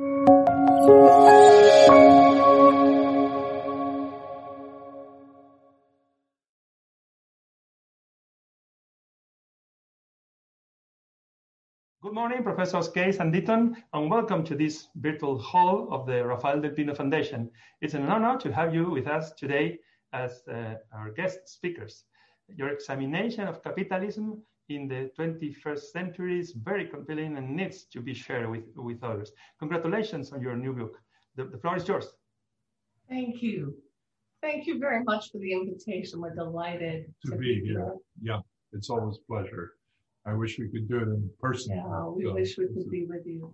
Good morning, Professors Case and Deaton, and welcome to this virtual hall of the Rafael del Pino Foundation. It's an honor to have you with us today as uh, our guest speakers. Your examination of capitalism in the 21st century is very compelling and needs to be shared with, with others. Congratulations on your new book. The, the floor is yours. Thank you. Thank you very much for the invitation. We're delighted to, to be, be here. here. Yeah, it's always a pleasure. I wish we could do it in person. Yeah, we so wish we could be with you.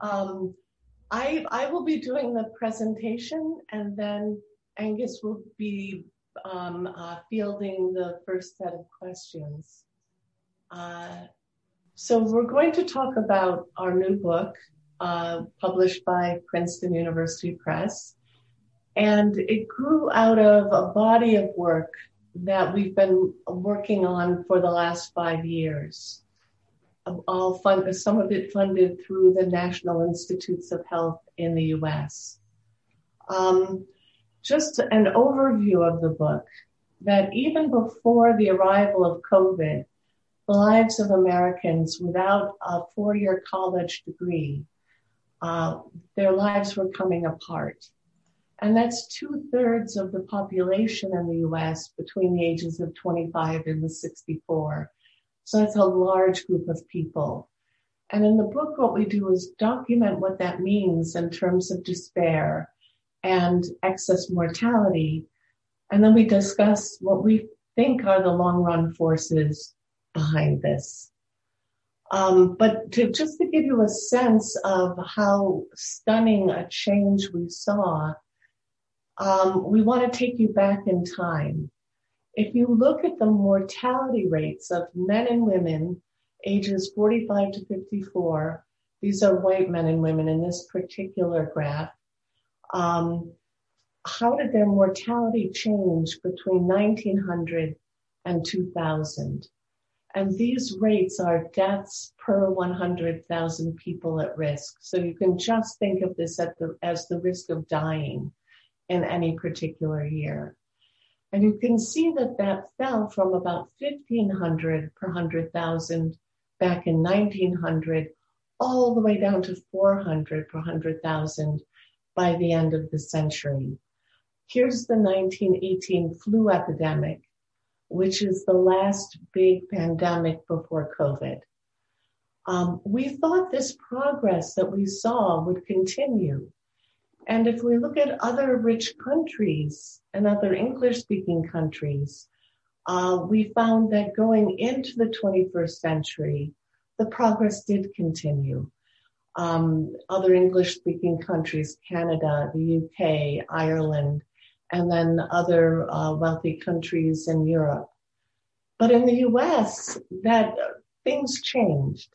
Um, I I will be doing the presentation, and then Angus will be um, uh, fielding the first set of questions. Uh, so we're going to talk about our new book, uh, published by Princeton University Press. And it grew out of a body of work that we've been working on for the last five years. All fund, some of it funded through the National Institutes of Health in the US. Um, just an overview of the book that even before the arrival of COVID, the lives of Americans without a four year college degree, uh, their lives were coming apart. And that's two thirds of the population in the US between the ages of 25 and 64. So that's a large group of people. And in the book, what we do is document what that means in terms of despair and excess mortality. And then we discuss what we think are the long run forces behind this. Um, but to just to give you a sense of how stunning a change we saw, um, we want to take you back in time. If you look at the mortality rates of men and women ages 45 to 54, these are white men and women in this particular graph, um, how did their mortality change between 1900 and 2000? And these rates are deaths per 100,000 people at risk. So you can just think of this the, as the risk of dying in any particular year. And you can see that that fell from about 1500 per 100,000 back in 1900 all the way down to 400 per 100,000 by the end of the century. Here's the 1918 flu epidemic, which is the last big pandemic before COVID. Um, we thought this progress that we saw would continue. And if we look at other rich countries and other English speaking countries, uh, we found that going into the 21st century, the progress did continue um, other English speaking countries, Canada, the UK, Ireland, and then other uh, wealthy countries in Europe. But in the US, that things changed.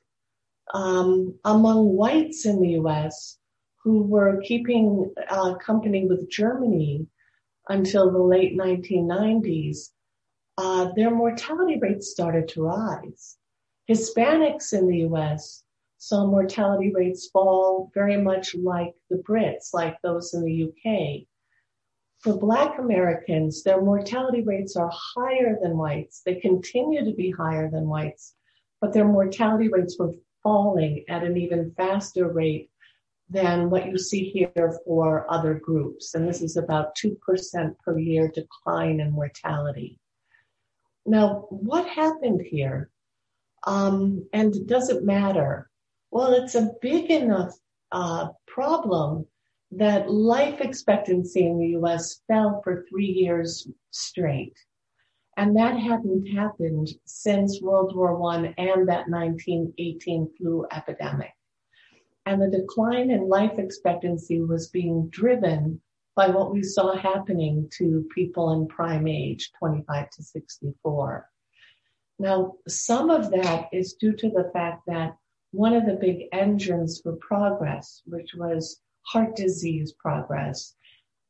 Um, among whites in the US who were keeping uh, company with Germany until the late 1990s, uh, their mortality rates started to rise. Hispanics in the US saw mortality rates fall very much like the Brits, like those in the UK. For Black Americans, their mortality rates are higher than whites. They continue to be higher than whites, but their mortality rates were falling at an even faster rate than what you see here for other groups. And this is about 2% per year decline in mortality. Now, what happened here? Um, and does it matter? Well, it's a big enough uh, problem that life expectancy in the US fell for three years straight. And that hadn't happened since World War I and that 1918 flu epidemic. And the decline in life expectancy was being driven by what we saw happening to people in prime age, 25 to 64. Now, some of that is due to the fact that one of the big engines for progress, which was heart disease progress,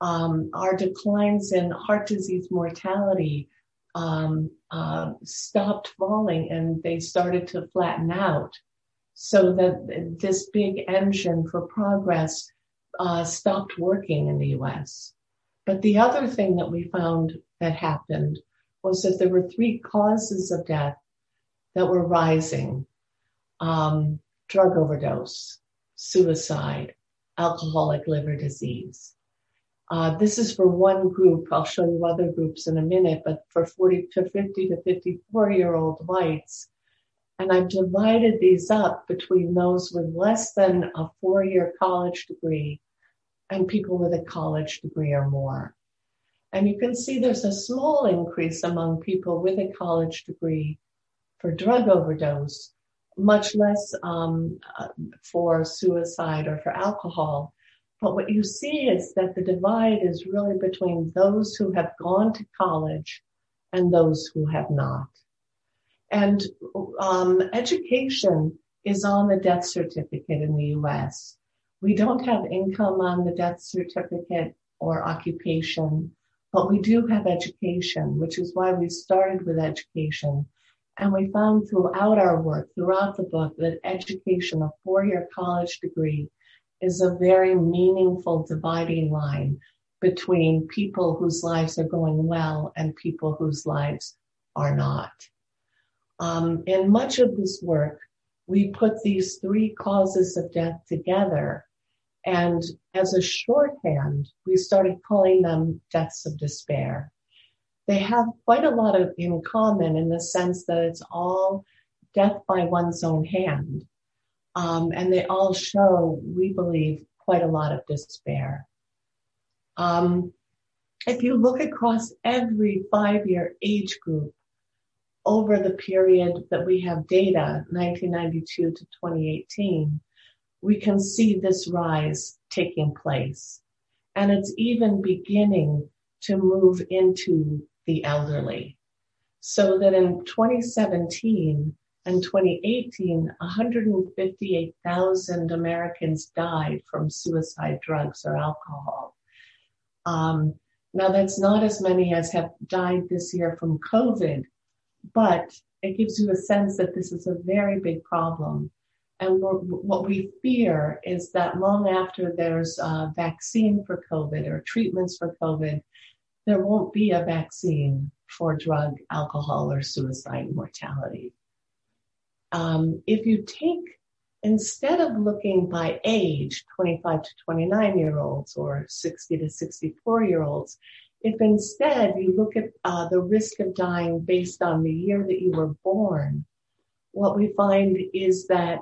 um, our declines in heart disease mortality um, uh, stopped falling and they started to flatten out so that this big engine for progress uh, stopped working in the US. But the other thing that we found that happened was that there were three causes of death that were rising um, drug overdose, suicide, alcoholic liver disease. Uh, this is for one group. I'll show you other groups in a minute, but for 40 to 50 to 54 year old whites. And I've divided these up between those with less than a four year college degree and people with a college degree or more. And you can see there's a small increase among people with a college degree for drug overdose, much less um, uh, for suicide or for alcohol. But what you see is that the divide is really between those who have gone to college and those who have not. And um, education is on the death certificate in the US. We don't have income on the death certificate or occupation, but we do have education, which is why we started with education. And we found throughout our work, throughout the book, that education, a four year college degree, is a very meaningful dividing line between people whose lives are going well and people whose lives are not. Um, in much of this work, we put these three causes of death together. And as a shorthand, we started calling them deaths of despair. They have quite a lot of in common in the sense that it's all death by one's own hand. Um, and they all show, we believe, quite a lot of despair. Um, if you look across every five year age group over the period that we have data, 1992 to 2018, we can see this rise taking place. And it's even beginning to move into the elderly. So that in 2017, and 2018, 158,000 Americans died from suicide drugs or alcohol. Um, now, that's not as many as have died this year from COVID, but it gives you a sense that this is a very big problem. And what we fear is that long after there's a vaccine for COVID or treatments for COVID, there won't be a vaccine for drug, alcohol, or suicide mortality. Um, if you take instead of looking by age 25 to 29 year olds or 60 to 64 year olds if instead you look at uh, the risk of dying based on the year that you were born what we find is that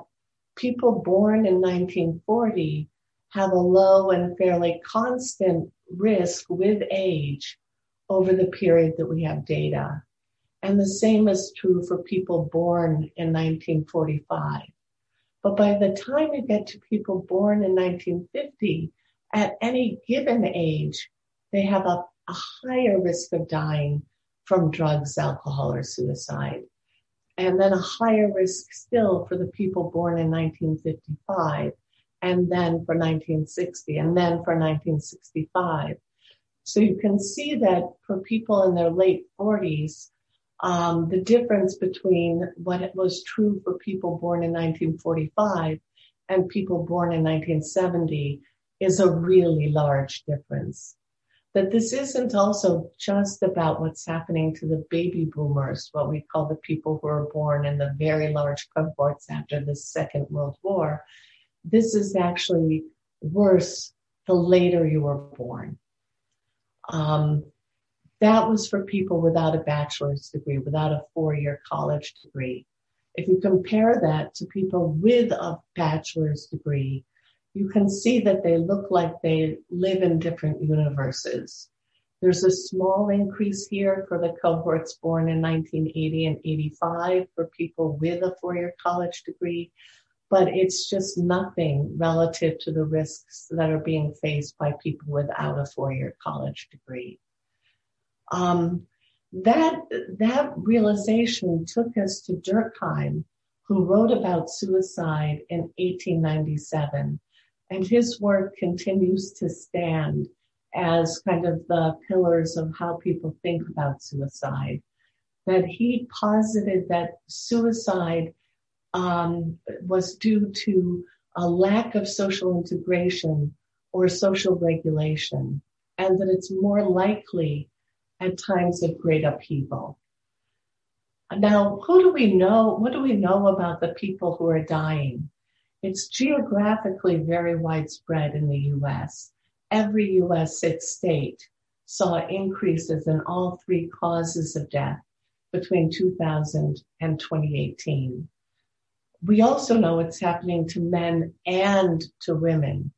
people born in 1940 have a low and fairly constant risk with age over the period that we have data and the same is true for people born in 1945. But by the time you get to people born in 1950, at any given age, they have a, a higher risk of dying from drugs, alcohol, or suicide. And then a higher risk still for the people born in 1955, and then for 1960, and then for 1965. So you can see that for people in their late 40s, um, the difference between what it was true for people born in 1945 and people born in 1970 is a really large difference. That this isn't also just about what's happening to the baby boomers, what we call the people who are born in the very large cohorts after the Second World War. This is actually worse the later you were born. Um, that was for people without a bachelor's degree, without a four year college degree. If you compare that to people with a bachelor's degree, you can see that they look like they live in different universes. There's a small increase here for the cohorts born in 1980 and 85 for people with a four year college degree. But it's just nothing relative to the risks that are being faced by people without a four-year college degree. Um, that that realization took us to Durkheim, who wrote about suicide in 1897, and his work continues to stand as kind of the pillars of how people think about suicide. That he posited that suicide um, was due to a lack of social integration or social regulation, and that it's more likely at times of great upheaval. Now, who do we know? What do we know about the people who are dying? It's geographically very widespread in the US. Every US state saw increases in all three causes of death between 2000 and 2018. We also know it's happening to men and to women.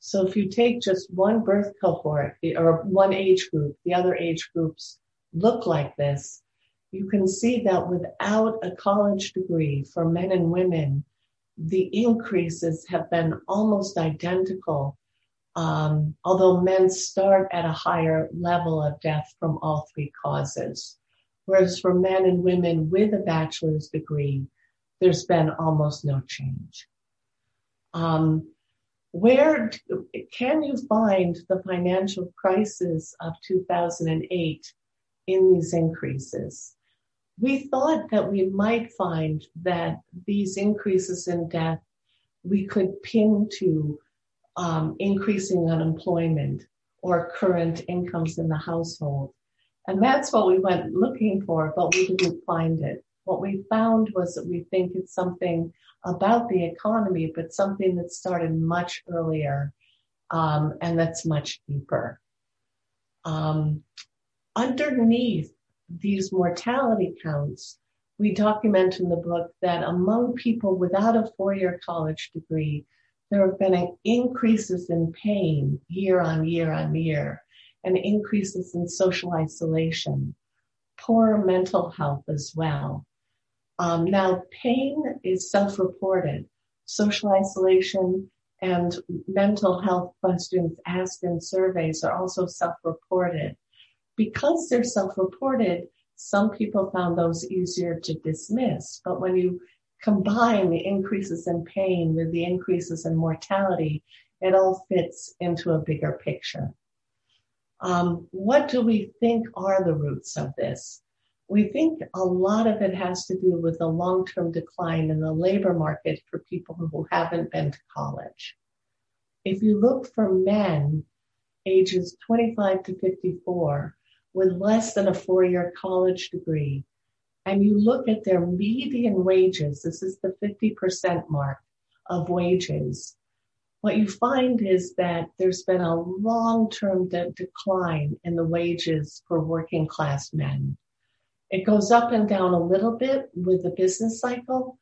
So if you take just one birth cohort or one age group, the other age groups look like this, you can see that without a college degree for men and women, the increases have been almost identical. Um, although men start at a higher level of death from all three causes. Whereas for men and women with a bachelor's degree, there's been almost no change. Um, where can you find the financial crisis of 2008 in these increases? We thought that we might find that these increases in death we could pin to um, increasing unemployment or current incomes in the household. And that's what we went looking for, but we didn't find it. What we found was that we think it's something about the economy, but something that started much earlier um, and that's much deeper. Um, underneath these mortality counts, we document in the book that among people without a four-year college degree, there have been increases in pain year on year on year and increases in social isolation, poor mental health as well. Um, now, pain is self-reported. Social isolation and mental health questions asked in surveys are also self-reported. Because they're self-reported, some people found those easier to dismiss. But when you combine the increases in pain with the increases in mortality, it all fits into a bigger picture. Um, what do we think are the roots of this? We think a lot of it has to do with the long-term decline in the labor market for people who haven't been to college. If you look for men ages 25 to 54 with less than a four-year college degree, and you look at their median wages, this is the 50% mark of wages, what you find is that there's been a long-term de- decline in the wages for working class men. It goes up and down a little bit with the business cycle,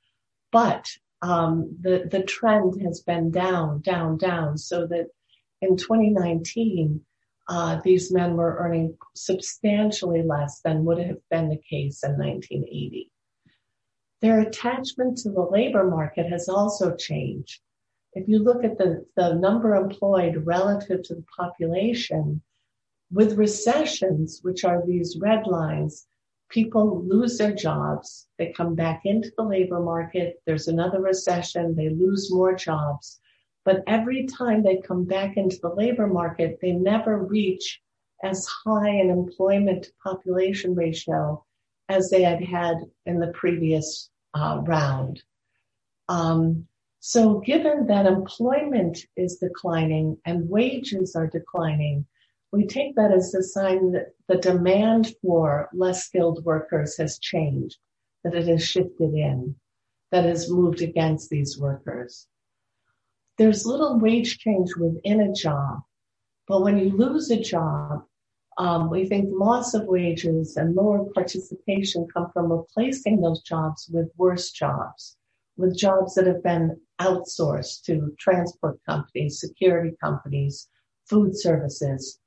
but um, the the trend has been down, down, down. So that in 2019, uh, these men were earning substantially less than would have been the case in 1980. Their attachment to the labor market has also changed. If you look at the, the number employed relative to the population, with recessions, which are these red lines, people lose their jobs. They come back into the labor market. There's another recession. They lose more jobs. But every time they come back into the labor market, they never reach as high an employment to population ratio as they had had in the previous uh, round. Um, so given that employment is declining and wages are declining, we take that as a sign that the demand for less skilled workers has changed, that it has shifted in, that has moved against these workers. There's little wage change within a job, but when you lose a job, um, we think loss of wages and lower participation come from replacing those jobs with worse jobs, with jobs that have been outsourced to transport companies, security companies, food services,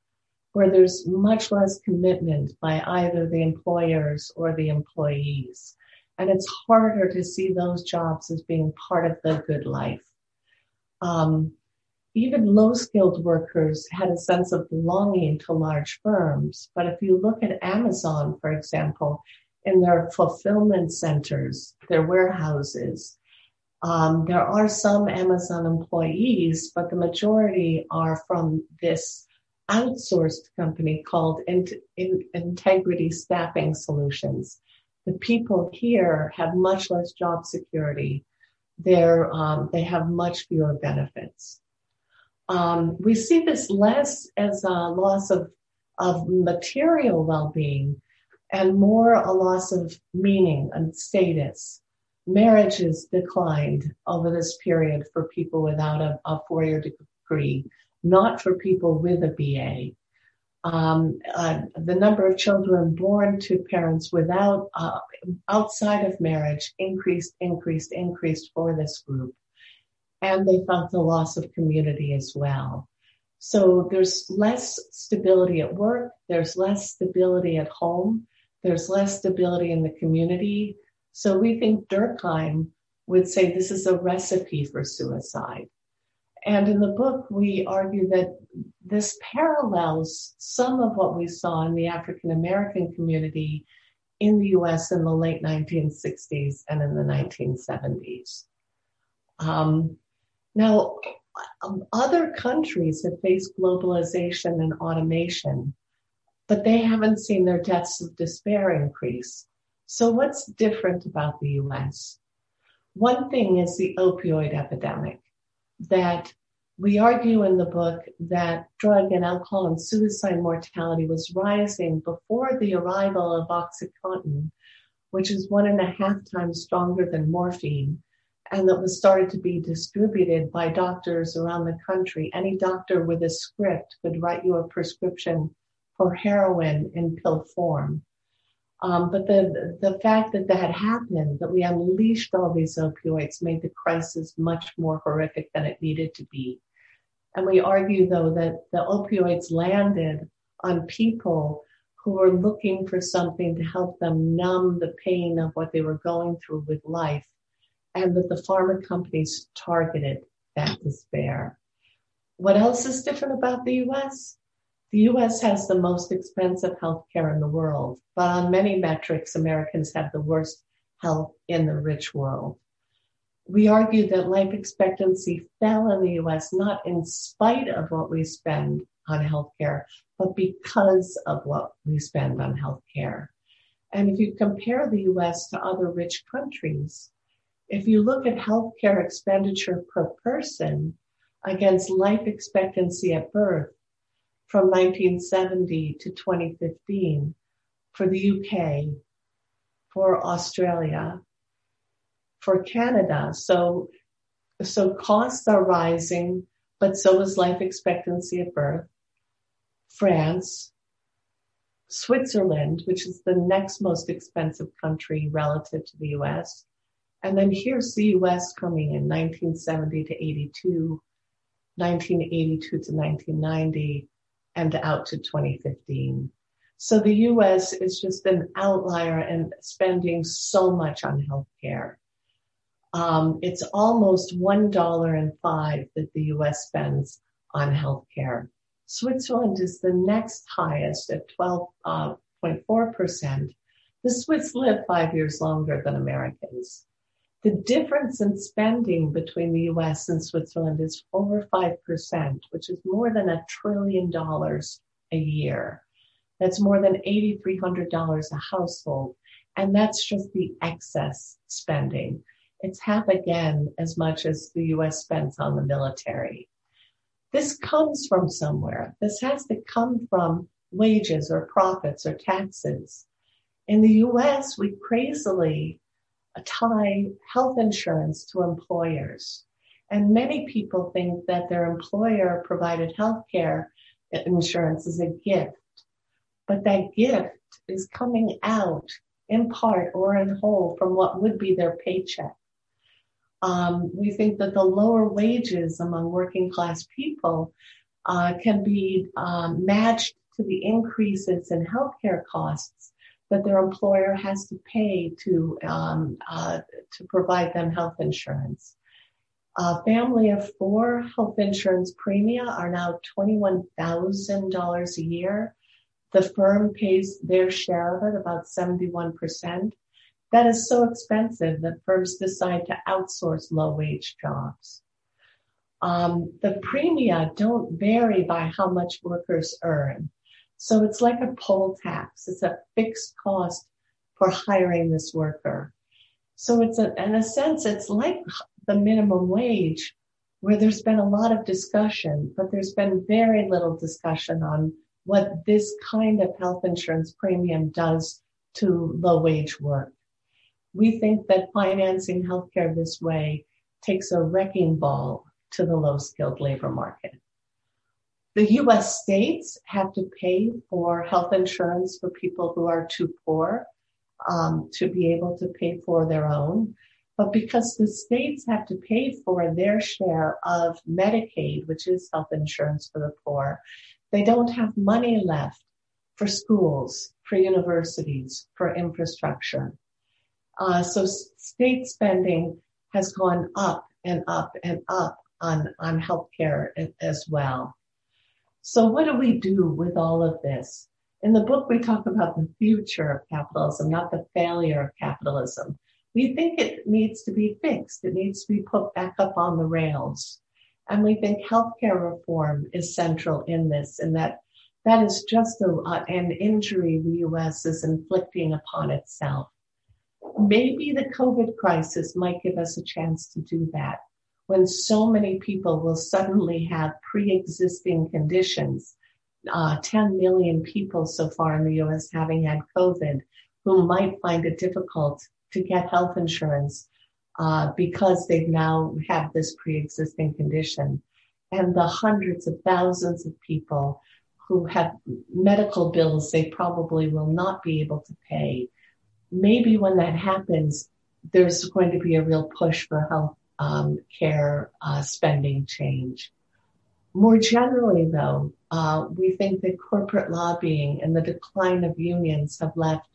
where there's much less commitment by either the employers or the employees. And it's harder to see those jobs as being part of the good life. Um, even low skilled workers had a sense of belonging to large firms. But if you look at Amazon, for example, in their fulfillment centers, their warehouses, um, there are some Amazon employees, but the majority are from this outsourced company called In- In- Integrity Staffing Solutions. The people here have much less job security. They're, um, they have much fewer benefits. Um, we see this less as a loss of, of material well-being and more a loss of meaning and status. Marriages declined over this period for people without a, a four-year degree, not for people with a BA. Um, uh, the number of children born to parents without uh, outside of marriage increased, increased, increased for this group and they felt the loss of community as well. So there's less stability at work, there's less stability at home, there's less stability in the community. So we think Durkheim would say this is a recipe for suicide. And in the book, we argue that this parallels some of what we saw in the African American community in the US in the late 1960s and in the 1970s. Um, now, other countries have faced globalization and automation, but they haven't seen their deaths of despair increase. So, what's different about the US? One thing is the opioid epidemic, that we argue in the book that drug and alcohol and suicide mortality was rising before the arrival of Oxycontin, which is one and a half times stronger than morphine and that was started to be distributed by doctors around the country. Any doctor with a script could write you a prescription for heroin in pill form. Um, but the the fact that that happened, that we unleashed all these opioids, made the crisis much more horrific than it needed to be. And we argue, though, that the opioids landed on people who were looking for something to help them numb the pain of what they were going through with life and that the pharma companies targeted that despair. What else is different about the US? The US has the most expensive healthcare in the world, but on many metrics, Americans have the worst health in the rich world. We argue that life expectancy fell in the US not in spite of what we spend on healthcare, but because of what we spend on healthcare. And if you compare the US to other rich countries, if you look at healthcare expenditure per person against life expectancy at birth from 1970 to 2015 for the UK, for Australia, for Canada. So, so costs are rising, but so is life expectancy at birth. France, Switzerland, which is the next most expensive country relative to the US, and then here's the US coming in 1970 to 82, 1982 to 1990, and out to 2015. So the US is just an outlier in spending so much on healthcare. Um, it's almost $1.05 that the US spends on healthcare. Switzerland is the next highest at 12.4%. Uh, the Swiss live five years longer than Americans. The difference in spending between the US and Switzerland is over 5%, which is more than a trillion dollars a year. That's more than $8,300 a household. And that's just the excess spending. It's half again as much as the US spends on the military. This comes from somewhere. This has to come from wages or profits or taxes. In the US, we crazily tie health insurance to employers. And many people think that their employer provided health care insurance is a gift. But that gift is coming out in part or in whole from what would be their paycheck. Um, we think that the lower wages among working class people uh, can be um, matched to the increases in healthcare costs that their employer has to pay to um, uh, to provide them health insurance. A family of four health insurance premia are now $21,000 a year. The firm pays their share of it, about 71%. That is so expensive that firms decide to outsource low wage jobs. Um, the premia don't vary by how much workers earn. So it's like a poll tax. It's a fixed cost for hiring this worker. So it's a, in a sense, it's like the minimum wage where there's been a lot of discussion, but there's been very little discussion on what this kind of health insurance premium does to low wage work. We think that financing healthcare this way takes a wrecking ball to the low skilled labor market. The US states have to pay for health insurance for people who are too poor um, to be able to pay for their own. But because the states have to pay for their share of Medicaid, which is health insurance for the poor, they don't have money left for schools, for universities, for infrastructure. Uh, so state spending has gone up and up and up on, on healthcare as well. So what do we do with all of this? In the book, we talk about the future of capitalism, not the failure of capitalism. We think it needs to be fixed. It needs to be put back up on the rails. And we think healthcare reform is central in this, and that that is just a, uh, an injury the U.S. is inflicting upon itself. Maybe the COVID crisis might give us a chance to do that when so many people will suddenly have pre-existing conditions. Uh, 10 million people so far in the US having had COVID who might find it difficult to get health insurance uh, because they now have this pre-existing condition. And the hundreds of thousands of people who have medical bills they probably will not be able to pay. Maybe when that happens, there's going to be a real push for health um, care uh, spending change. More generally, though, uh, we think that corporate lobbying and the decline of unions have left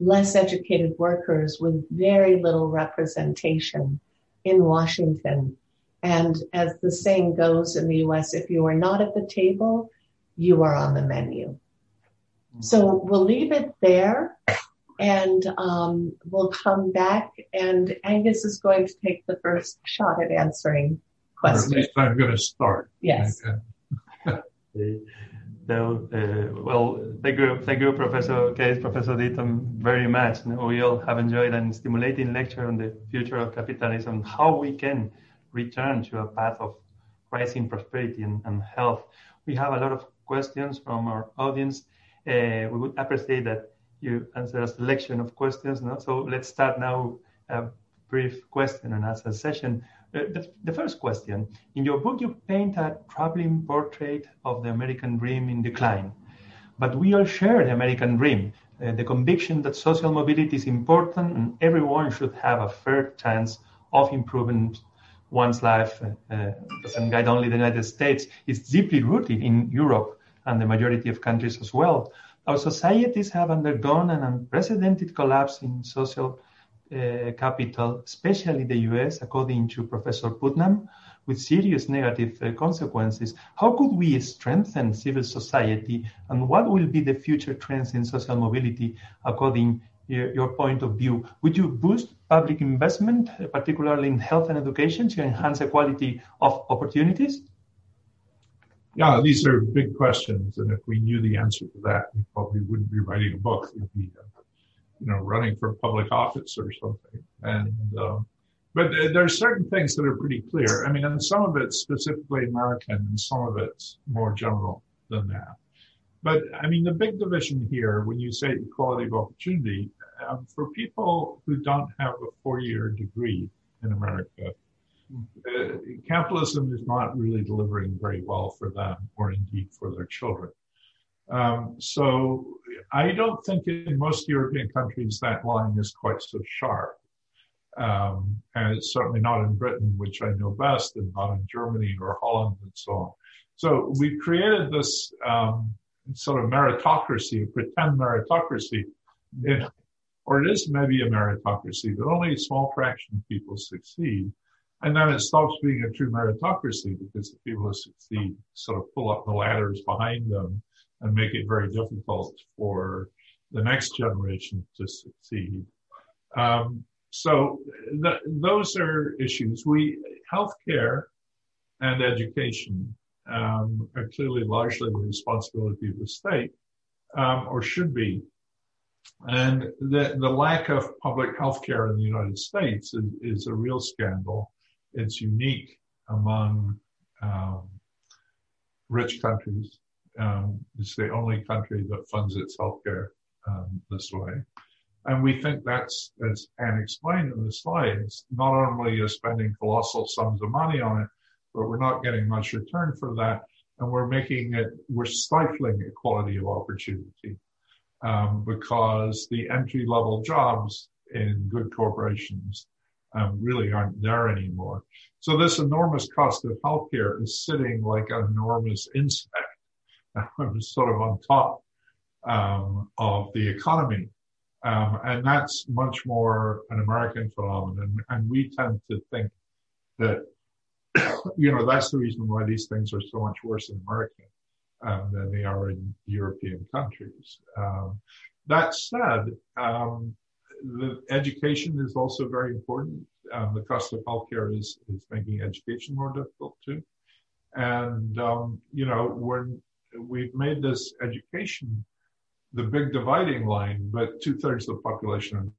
less educated workers with very little representation in Washington. And as the saying goes in the US, if you are not at the table, you are on the menu. So we'll leave it there and um, we'll come back. And Angus is going to take the first shot at answering questions. Or at least I'm going to start. Yes. So, uh, well, thank you, thank you, Professor Case, Professor Deaton, very much. We all have enjoyed an stimulating lecture on the future of capitalism, how we can return to a path of rising prosperity and, and health. We have a lot of questions from our audience. Uh, we would appreciate that you answer a selection of questions. No? So let's start now a brief question and answer session. Uh, the, the, first question In your book, you paint a troubling portrait of the American dream in decline. But we all share the American dream, uh, the conviction that social mobility is important and everyone should have a fair chance of improving one's life. Uh, uh doesn't guide only the United States, it's deeply rooted in Europe and the majority of countries as well. Our societies have undergone an unprecedented collapse in social uh, capital, especially the US, according to Professor Putnam, with serious negative uh, consequences. How could we strengthen civil society, and what will be the future trends in social mobility according your, your point of view? Would you boost public investment, particularly in health and education, to enhance equality of opportunities? Yeah, these are big questions, and if we knew the answer to that, we probably wouldn't be writing a book. We'd be, uh, you know, running for public office or something. And um, but there are certain things that are pretty clear. I mean, and some of it's specifically American, and some of it's more general than that. But I mean, the big division here, when you say equality of opportunity, um, for people who don't have a four-year degree in America, uh, capitalism is not really delivering very well for them or indeed for their children. Um, so I don't think in most European countries that line is quite so sharp. Um, and it's certainly not in Britain, which I know best, and not in Germany or Holland and so on. So we've created this um, sort of meritocracy, pretend meritocracy, it, or it is maybe a meritocracy, but only a small fraction of people succeed. And then it stops being a true meritocracy because the people who succeed sort of pull up the ladders behind them and make it very difficult for the next generation to succeed. Um, so th- those are issues. We healthcare and education um, are clearly largely the responsibility of the state, um, or should be. And the, the lack of public health care in the United States is, is a real scandal. It's unique among um, rich countries. Um, it's the only country that funds its healthcare um, this way. And we think that's, as Anne explained in the slides, not only are spending colossal sums of money on it, but we're not getting much return for that. And we're making it, we're stifling equality of opportunity um, because the entry level jobs in good corporations um, really aren't there anymore. So this enormous cost of healthcare is sitting like an enormous insect sort of on top um, of the economy. Um, and that's much more an American phenomenon. And we tend to think that you know, that's the reason why these things are so much worse in America um, than they are in European countries. Um, that said, um, the education is also very important. Um, the cost of healthcare is is making education more difficult too. And um, you know, when we've made this education the big dividing line, but two thirds of the population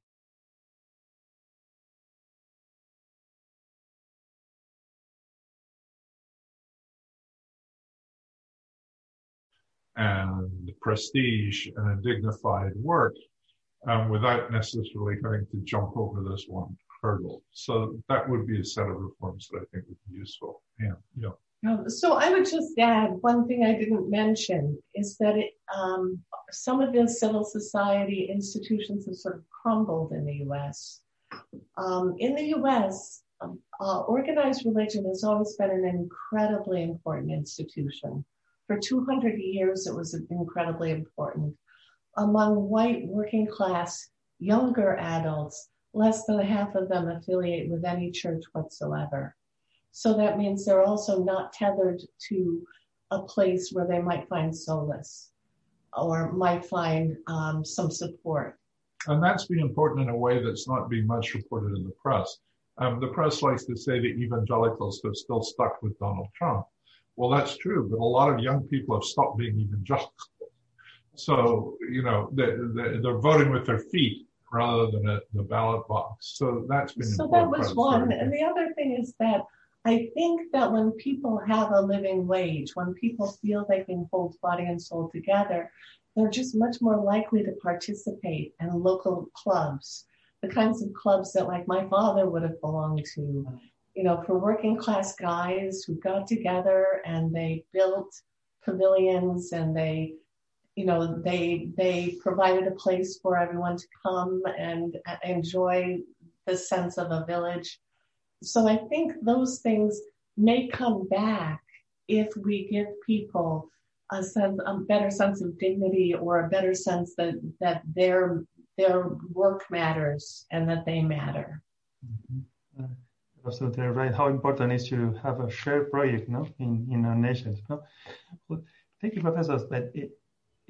and prestige and a dignified work um, without necessarily having to jump over this one hurdle. So that would be a set of reforms that I think would be useful. Yeah, yeah. Um, so I would just add one thing I didn't mention is that it, um, some of the civil society institutions have sort of crumbled in the U.S. Um, in the U.S., um, uh, organized religion has always been an incredibly important institution. For 200 years, it was incredibly important. Among white working class younger adults, less than half of them affiliate with any church whatsoever. So that means they're also not tethered to a place where they might find solace or might find um, some support. And that's been important in a way that's not being much reported in the press. Um, the press likes to say that evangelicals have still stuck with Donald Trump. Well, that's true, but a lot of young people have stopped being evangelical. So, you know, they're, they're voting with their feet rather than at the ballot box. So that's been So that was one. And the other thing is that I think that when people have a living wage, when people feel they can hold body and soul together, they're just much more likely to participate in local clubs, the kinds of clubs that like my father would have belonged to, you know, for working class guys who got together and they built pavilions and they, you know, they they provided a place for everyone to come and enjoy the sense of a village. So I think those things may come back if we give people a sense, a better sense of dignity or a better sense that that their their work matters and that they matter. Mm-hmm. Uh, absolutely right. How important is to have a shared project, no, in in our nations. No? Well, thank you, professors. But it,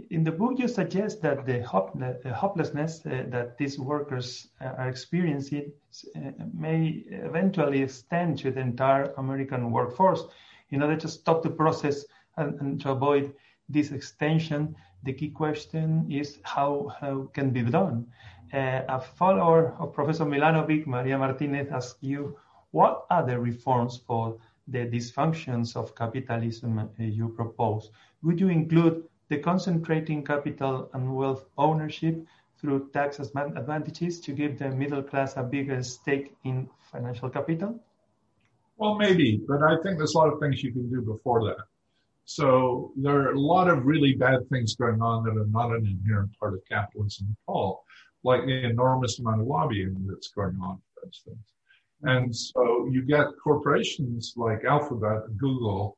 in the book, you suggest that the, hopelessness uh, that these workers uh, are experiencing uh, may eventually extend to the entire American workforce. In order to stop the process and, and to avoid this extension, the key question is how, how can be done. Uh, a follower of Professor Milanovic, Maria Martinez, asks you what are the reforms for the dysfunctions of capitalism uh, you propose? Would you include the concentrating capital and wealth ownership through tax advantages to give the middle class a bigger stake in financial capital? Well, maybe, but I think there's a lot of things you can do before that. So there are a lot of really bad things going on that are not an inherent part of capitalism at all, like the enormous amount of lobbying that's going on, for instance. And so you get corporations like Alphabet, Google,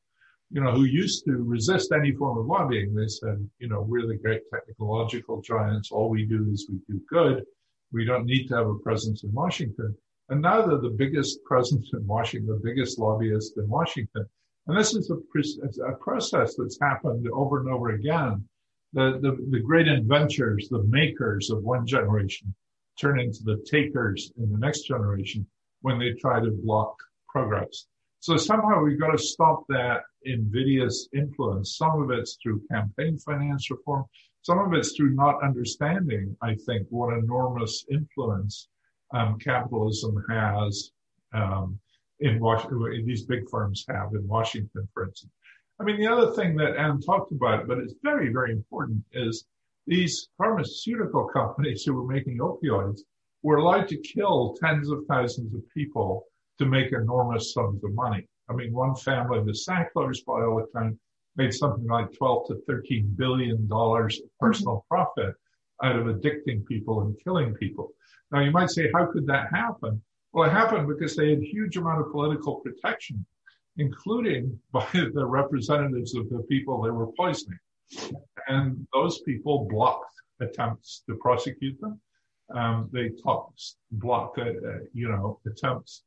you know, who used to resist any form of lobbying. They said, you know, we're the great technological giants. All we do is we do good. We don't need to have a presence in Washington. And now they're the biggest presence in Washington, the biggest lobbyist in Washington. And this is a, a process that's happened over and over again. The, the, the great inventors, the makers of one generation turn into the takers in the next generation when they try to block progress. So somehow we've got to stop that invidious influence. Some of it's through campaign finance reform. Some of it's through not understanding, I think, what enormous influence um, capitalism has um, in Washington, these big firms have in Washington, for instance. I mean, the other thing that Anne talked about, but it's very, very important, is these pharmaceutical companies who were making opioids were allowed to kill tens of thousands of people to make enormous sums of money. I mean, one family, the Sacklers, by all account, made something like 12 to 13 billion dollars of personal profit out of addicting people and killing people. Now you might say, how could that happen? Well, it happened because they had huge amount of political protection, including by the representatives of the people they were poisoning. And those people blocked attempts to prosecute them. Um, they talked, blocked, uh, you know, attempts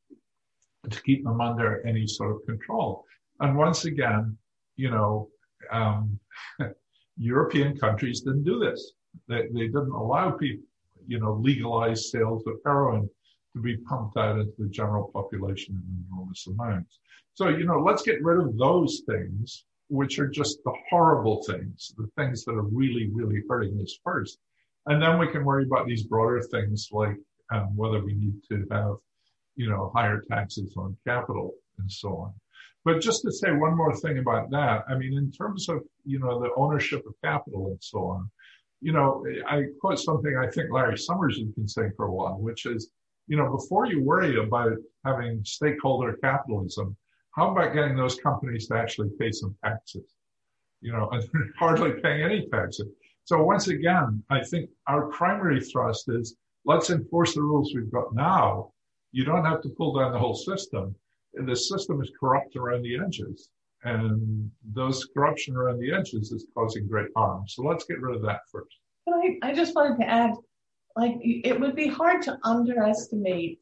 to keep them under any sort of control. And once again, you know, um, European countries didn't do this. They, they didn't allow people, you know, legalized sales of heroin to be pumped out into the general population in enormous amounts. So, you know, let's get rid of those things, which are just the horrible things, the things that are really, really hurting us first. And then we can worry about these broader things like um, whether we need to have you know, higher taxes on capital and so on. But just to say one more thing about that, I mean, in terms of, you know, the ownership of capital and so on, you know, I quote something I think Larry Summers has been saying for a while, which is, you know, before you worry about having stakeholder capitalism, how about getting those companies to actually pay some taxes? You know, and hardly paying any taxes. So once again, I think our primary thrust is let's enforce the rules we've got now you don't have to pull down the whole system. The system is corrupt around the edges. And those corruption around the edges is causing great harm. So let's get rid of that first. I, I just wanted to add, like, it would be hard to underestimate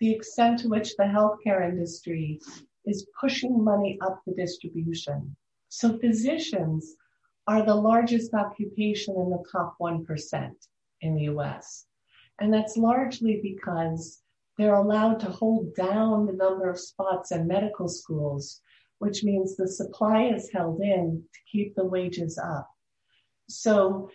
the extent to which the healthcare industry is pushing money up the distribution. So physicians are the largest occupation in the top 1% in the US. And that's largely because they're allowed to hold down the number of spots in medical schools, which means the supply is held in to keep the wages up. So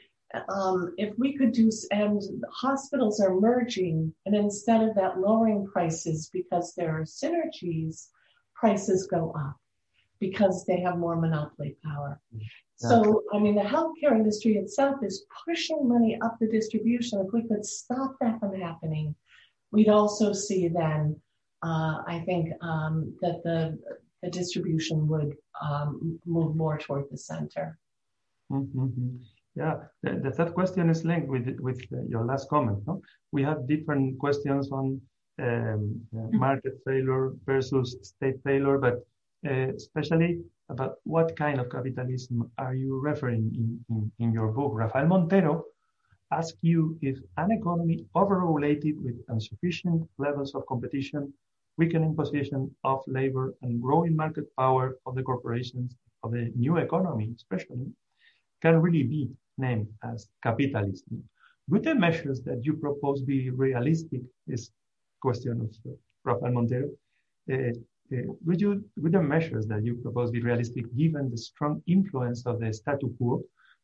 um, if we could do, and hospitals are merging, and instead of that lowering prices because there are synergies, prices go up because they have more monopoly power. So, I mean, the healthcare industry itself is pushing money up the distribution. If we could stop that from happening, We'd also see then, uh, I think, um, that the, the distribution would um, move more toward the center. Mm-hmm. Yeah, the, the, third question is linked with with your last comment. No? We have different questions on um, mm-hmm. market failure versus state failure, but uh, especially about what kind of capitalism are you referring in, in, in your book? Rafael Montero ask you if an economy overregulated with insufficient levels of competition, weakening position of labor, and growing market power of the corporations of the new economy, especially, can really be named as capitalism. Would the measures that you propose be realistic? Is question of Rafael Montero. Uh, uh, would you would the measures that you propose be realistic given the strong influence of the status quo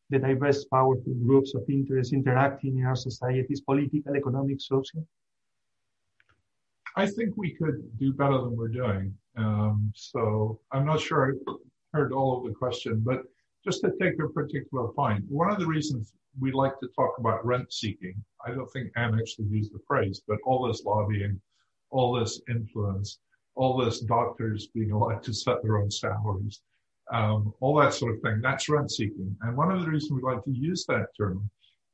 the diverse powerful groups of interest interacting in our societies, political, economic, social? I think we could do better than we're doing. Um, so I'm not sure I heard all of the question, but just to take a particular point, one of the reasons we like to talk about rent seeking, I don't think Anne actually used the phrase, but all this lobbying, all this influence, all this doctors being allowed to set their own salaries, um, all that sort of thing. That's rent seeking. And one of the reasons we like to use that term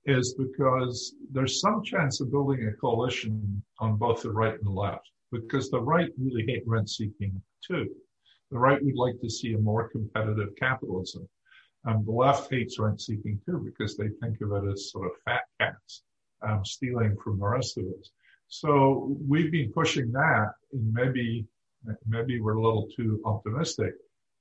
is because there's some chance of building a coalition on both the right and the left, because the right really hate rent seeking too. The right would like to see a more competitive capitalism. Um, the left hates rent seeking too because they think of it as sort of fat cats um, stealing from the rest of us. So we've been pushing that, and maybe maybe we're a little too optimistic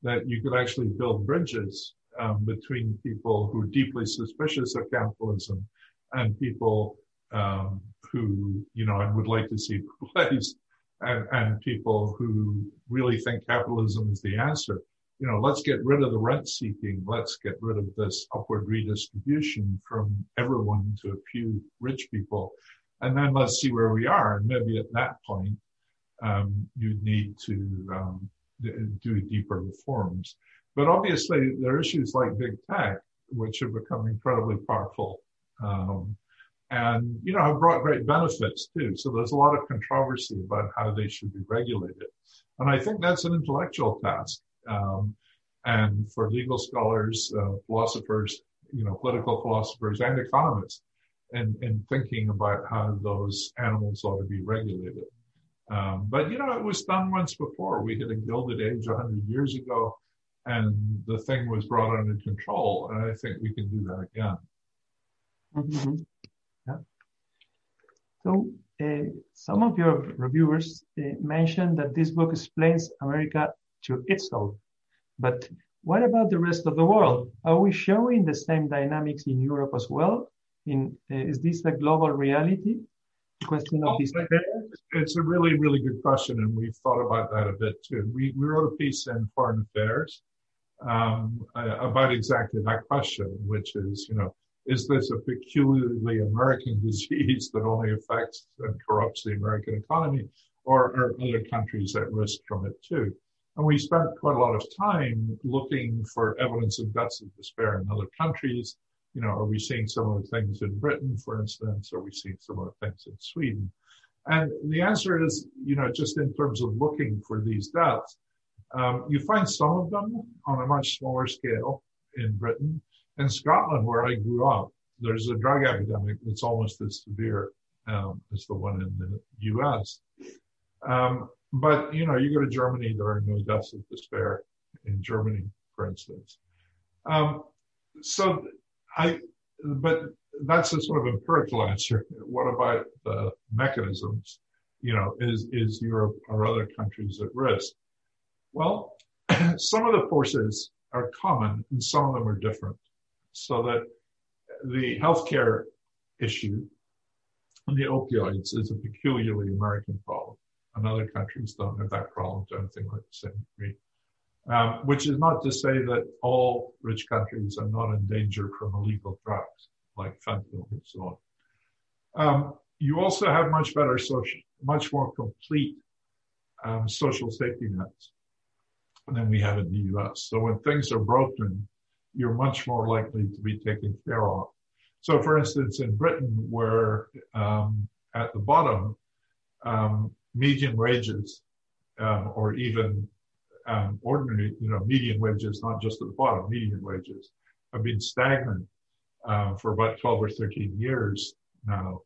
that you could actually build bridges um, between people who are deeply suspicious of capitalism and people um, who you know and would like to see replaced, and, and people who really think capitalism is the answer. You know, let's get rid of the rent seeking. Let's get rid of this upward redistribution from everyone to a few rich people and then let's see where we are. And maybe at that point, um, you need to um, do deeper reforms. But obviously, there are issues like big tech, which have become incredibly powerful, um, and you know have brought great benefits too. So there's a lot of controversy about how they should be regulated, and I think that's an intellectual task. Um, and for legal scholars, uh, philosophers, you know, political philosophers, and economists and, and thinking about how those animals ought to be regulated. Um, but you know, it was done once before. We hit a gilded age 100 years ago, and the thing was brought under control. And I think we can do that again. Mm-hmm. Yeah. So, uh, some of your reviewers uh, mentioned that this book explains America to itself. But what about the rest of the world? Are we showing the same dynamics in Europe as well? in uh, is this a global reality? Question of this. It's a really, really good question, and we've thought about that a bit too. We, we wrote a piece in Foreign Affairs um, uh, about exactly that question, which is, you know, is this a peculiarly American disease that only affects and corrupts the American economy, or are other countries at risk from it too? And we spent quite a lot of time looking for evidence of deaths of despair in other countries you know, are we seeing similar things in Britain, for instance? Are we seeing similar things in Sweden? And the answer is, you know, just in terms of looking for these deaths, um, you find some of them on a much smaller scale in Britain. In Scotland, where I grew up, there's a drug epidemic that's almost as severe um, as the one in the U.S. Um, but you know, you go to Germany, there are no deaths of despair in Germany, for instance. Um, so I, but that's a sort of empirical answer. What about the mechanisms? You know, is is Europe or other countries at risk? Well, some of the forces are common, and some of them are different. So that the healthcare issue and the opioids is a peculiarly American problem, and other countries don't have that problem to anything like the same degree. Um, which is not to say that all rich countries are not in danger from illegal drugs like fentanyl and so on. Um, you also have much better social, much more complete um, social safety nets than we have in the U.S. So when things are broken, you're much more likely to be taken care of. So, for instance, in Britain, where um, at the bottom, um, median wages um, or even um, ordinary, you know, median wages, not just at the bottom, median wages have been stagnant uh, for about 12 or 13 years now.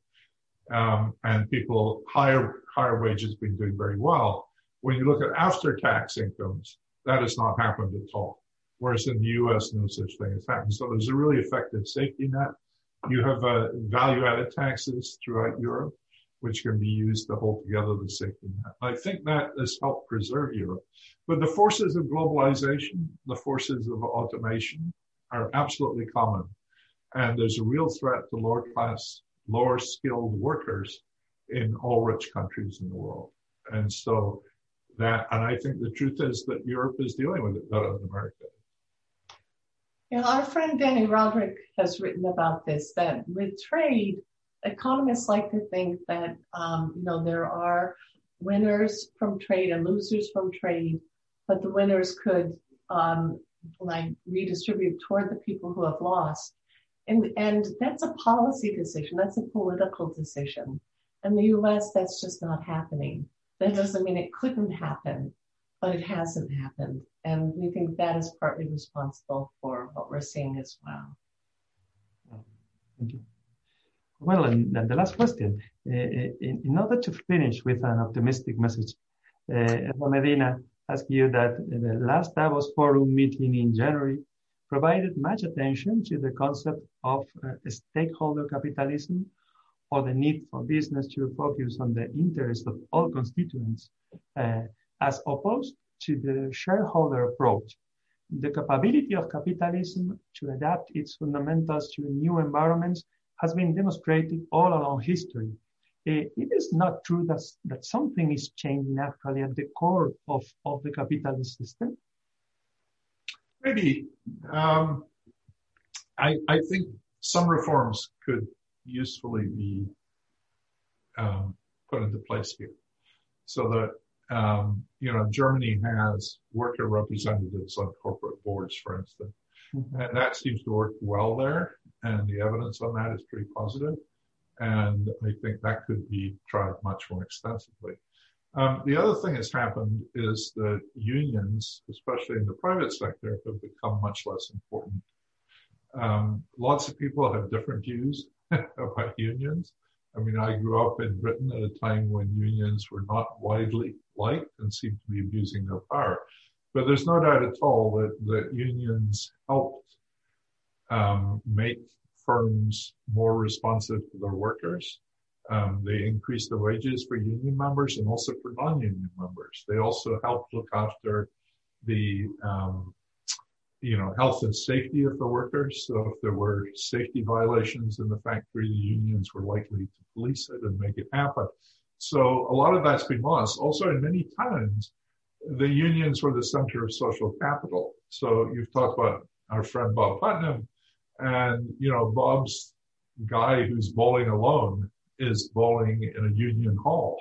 Um, and people higher higher wages been doing very well. When you look at after tax incomes, that has not happened at all. Whereas in the U.S., no such thing has happened. So there's a really effective safety net. You have uh, value added taxes throughout Europe which can be used to hold together the safety net. I think that has helped preserve Europe. But the forces of globalization, the forces of automation are absolutely common. And there's a real threat to lower class, lower skilled workers in all rich countries in the world. And so that, and I think the truth is that Europe is dealing with it better than America. Yeah, our friend Dani Rodrik has written about this, that with trade, economists like to think that um, you know there are winners from trade and losers from trade, but the winners could um, like redistribute toward the people who have lost. And, and that's a policy decision. That's a political decision. In the US, that's just not happening. That doesn't mean it couldn't happen, but it hasn't happened. And we think that is partly responsible for what we're seeing as well. Thank you. Well, and, and the last question, uh, in, in, order to finish with an optimistic message, uh, Medina, ask you that the last Davos Forum meeting in January provided much attention to the concept of uh, stakeholder capitalism or the need for business to focus on the interests of all constituents uh, as opposed to the shareholder approach. The capability of capitalism to adapt its fundamentals to new environments has been demonstrated all along history. Uh, it is not true that, that something is changing actually at the core of, of the capitalist system. Maybe. Um, I, I think some reforms could usefully be um, put into place here. So that, um, you know, Germany has worker representatives on corporate boards, for instance. And that seems to work well there. And the evidence on that is pretty positive. And I think that could be tried much more extensively. Um, the other thing that's happened is that unions, especially in the private sector, have become much less important. Um, lots of people have different views about unions. I mean, I grew up in Britain at a time when unions were not widely liked and seemed to be abusing their power. But there's no doubt at all that, that unions helped um, make firms more responsive to their workers. Um, they increased the wages for union members and also for non-union members. They also helped look after the um, you know, health and safety of the workers. So if there were safety violations in the factory, the unions were likely to police it and make it happen. So a lot of that's been lost. Also, in many towns, the unions were the center of social capital. So you've talked about our friend Bob Putnam, and you know Bob's guy who's bowling alone is bowling in a union hall.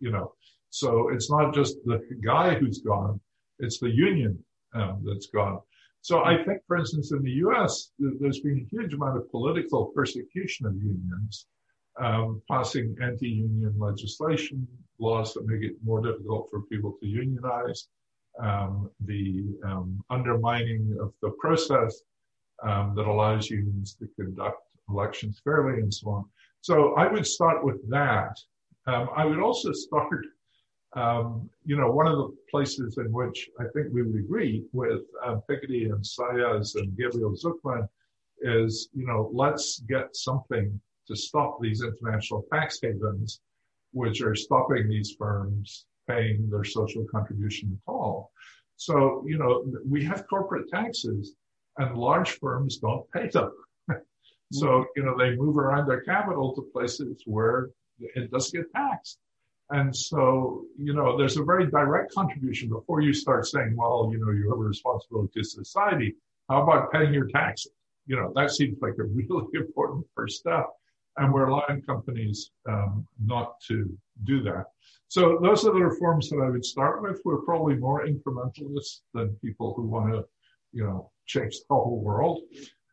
You know, so it's not just the guy who's gone; it's the union um, that's gone. So I think, for instance, in the U.S., there's been a huge amount of political persecution of unions, um, passing anti-union legislation, laws that make it more difficult for people to unionize, um, the um, undermining of the process um, that allows unions to conduct elections fairly, and so on. So I would start with that. Um, I would also start um, you know, one of the places in which I think we would agree with um, Piketty and Saez and Gabriel Zucman is, you know, let's get something to stop these international tax havens, which are stopping these firms paying their social contribution at all. So, you know, we have corporate taxes and large firms don't pay them. so, mm-hmm. you know, they move around their capital to places where it doesn't get taxed. And so, you know, there's a very direct contribution before you start saying, well, you know, you have a responsibility to society. How about paying your taxes? You know, that seems like a really important first step. And we're allowing companies um, not to do that. So those are the reforms that I would start with. We're probably more incrementalists than people who want to, you know, change the whole world.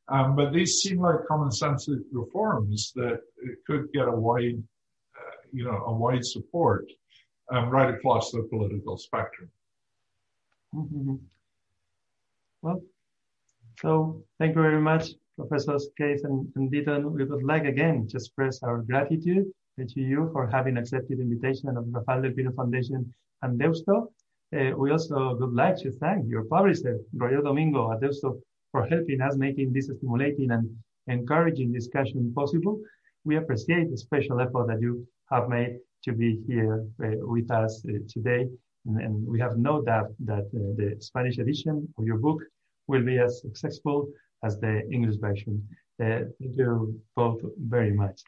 Um, but these seem like common sense reforms that could get a wide you know, a wide support um, right across the political spectrum. Mm-hmm. Well, so thank you very much, Professors Case and, and Deaton. We would like again to express our gratitude to you for having accepted the invitation of the Rafael del Pino Foundation and Deusto. Uh, we also would like to thank your publisher, Roger Domingo at Deusto, for helping us making this stimulating and encouraging discussion possible. We appreciate the special effort that you have made to be here uh, with us uh, today. And, and, we have no doubt that uh, the Spanish edition of your book will be as successful as the English version. thank you both very much.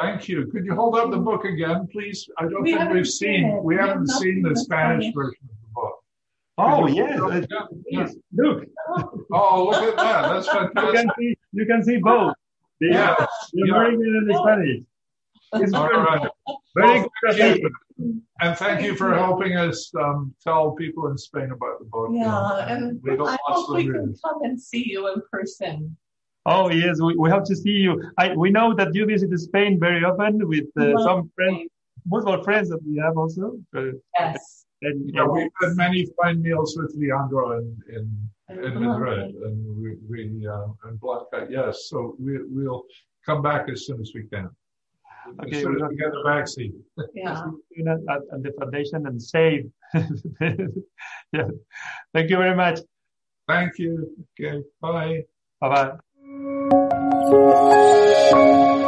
Thank you. Could you hold up the book again, please? I don't we think we've seen, we, we haven't seen the Spanish version of the book. Oh, yes. Yeah. Look. Oh, look at that. That's fantastic. You can see, you can see both. The, yeah. The American and the Spanish. It's All right. Very good. And thank you for helping us um, tell people in Spain about the book. Yeah, and, and I hope we can come and see you in person. Oh yes, we, we have to see you. I, we know that you visit Spain very often with uh, some friends, football friends that we have also. Uh, yes. And, yeah, we've had many fine meals with Leandro in in, in Madrid, and we, we uh, and Blanca. Yes, so we, we'll come back as soon as we can. Okay, so we got the vaccine. Yeah. At, at the foundation and save. yeah. Thank you very much. Thank you. Okay. Bye. Bye bye.